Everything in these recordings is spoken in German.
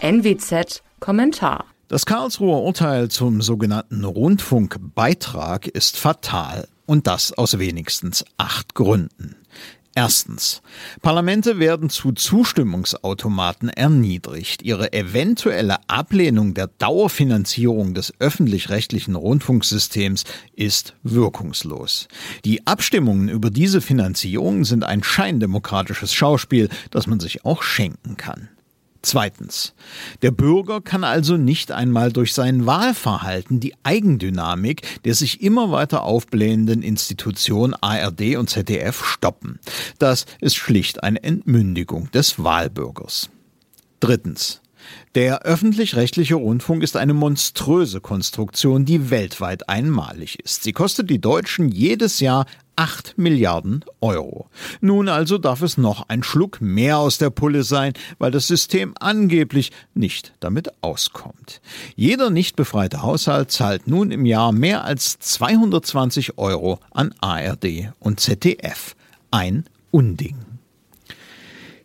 NWZ Kommentar das Karlsruher Urteil zum sogenannten Rundfunkbeitrag ist fatal und das aus wenigstens acht Gründen. Erstens. Parlamente werden zu Zustimmungsautomaten erniedrigt. Ihre eventuelle Ablehnung der Dauerfinanzierung des öffentlich-rechtlichen Rundfunksystems ist wirkungslos. Die Abstimmungen über diese Finanzierung sind ein scheindemokratisches Schauspiel, das man sich auch schenken kann. Zweitens. Der Bürger kann also nicht einmal durch sein Wahlverhalten die Eigendynamik der sich immer weiter aufblähenden Institution ARD und ZDF stoppen. Das ist schlicht eine Entmündigung des Wahlbürgers. Drittens. Der öffentlich-rechtliche Rundfunk ist eine monströse Konstruktion, die weltweit einmalig ist. Sie kostet die Deutschen jedes Jahr 8 Milliarden Euro. Nun also darf es noch ein Schluck mehr aus der Pulle sein, weil das System angeblich nicht damit auskommt. Jeder nicht befreite Haushalt zahlt nun im Jahr mehr als 220 Euro an ARD und ZDF. Ein Unding.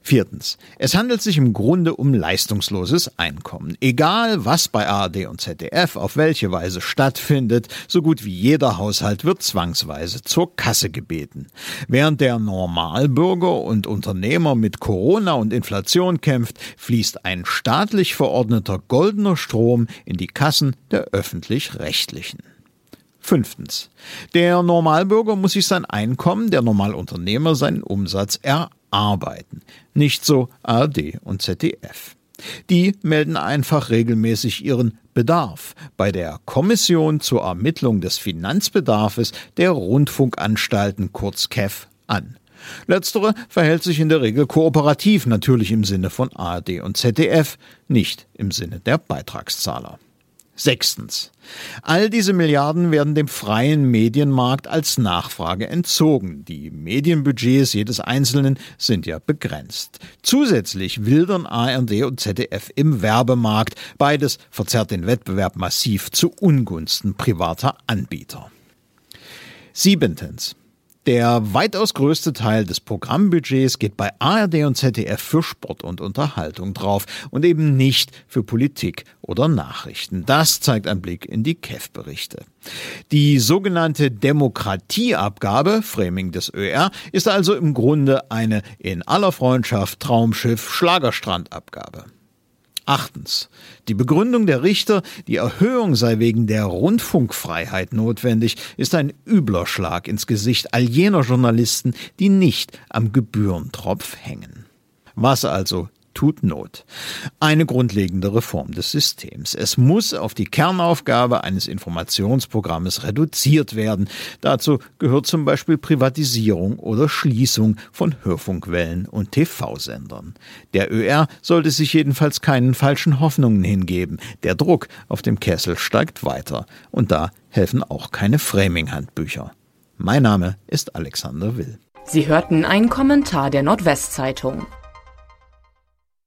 Viertens. Es handelt sich im Grunde um leistungsloses Einkommen. Egal, was bei ARD und ZDF auf welche Weise stattfindet, so gut wie jeder Haushalt wird zwangsweise zur Kasse gebeten. Während der Normalbürger und Unternehmer mit Corona und Inflation kämpft, fließt ein staatlich verordneter goldener Strom in die Kassen der öffentlich-rechtlichen. Fünftens. Der Normalbürger muss sich sein Einkommen, der Normalunternehmer seinen Umsatz erarbeiten. Nicht so ARD und ZDF. Die melden einfach regelmäßig ihren Bedarf bei der Kommission zur Ermittlung des Finanzbedarfes der Rundfunkanstalten kurz KEF an. Letztere verhält sich in der Regel kooperativ, natürlich im Sinne von ARD und ZDF, nicht im Sinne der Beitragszahler. Sechstens. All diese Milliarden werden dem freien Medienmarkt als Nachfrage entzogen. Die Medienbudgets jedes Einzelnen sind ja begrenzt. Zusätzlich wildern ARD und ZDF im Werbemarkt. Beides verzerrt den Wettbewerb massiv zu Ungunsten privater Anbieter. Siebentens. Der weitaus größte Teil des Programmbudgets geht bei ARD und ZDF für Sport und Unterhaltung drauf und eben nicht für Politik oder Nachrichten. Das zeigt ein Blick in die KEF-Berichte. Die sogenannte Demokratieabgabe, Framing des ÖR, ist also im Grunde eine in aller Freundschaft Traumschiff Schlagerstrandabgabe. Achtens. Die Begründung der Richter, die Erhöhung sei wegen der Rundfunkfreiheit notwendig, ist ein übler Schlag ins Gesicht all jener Journalisten, die nicht am Gebührentropf hängen. Was also tut Not. Eine grundlegende Reform des Systems. Es muss auf die Kernaufgabe eines Informationsprogrammes reduziert werden. Dazu gehört zum Beispiel Privatisierung oder Schließung von Hörfunkwellen und TV-Sendern. Der ÖR sollte sich jedenfalls keinen falschen Hoffnungen hingeben. Der Druck auf dem Kessel steigt weiter. Und da helfen auch keine Framing-Handbücher. Mein Name ist Alexander Will. Sie hörten einen Kommentar der Nordwestzeitung.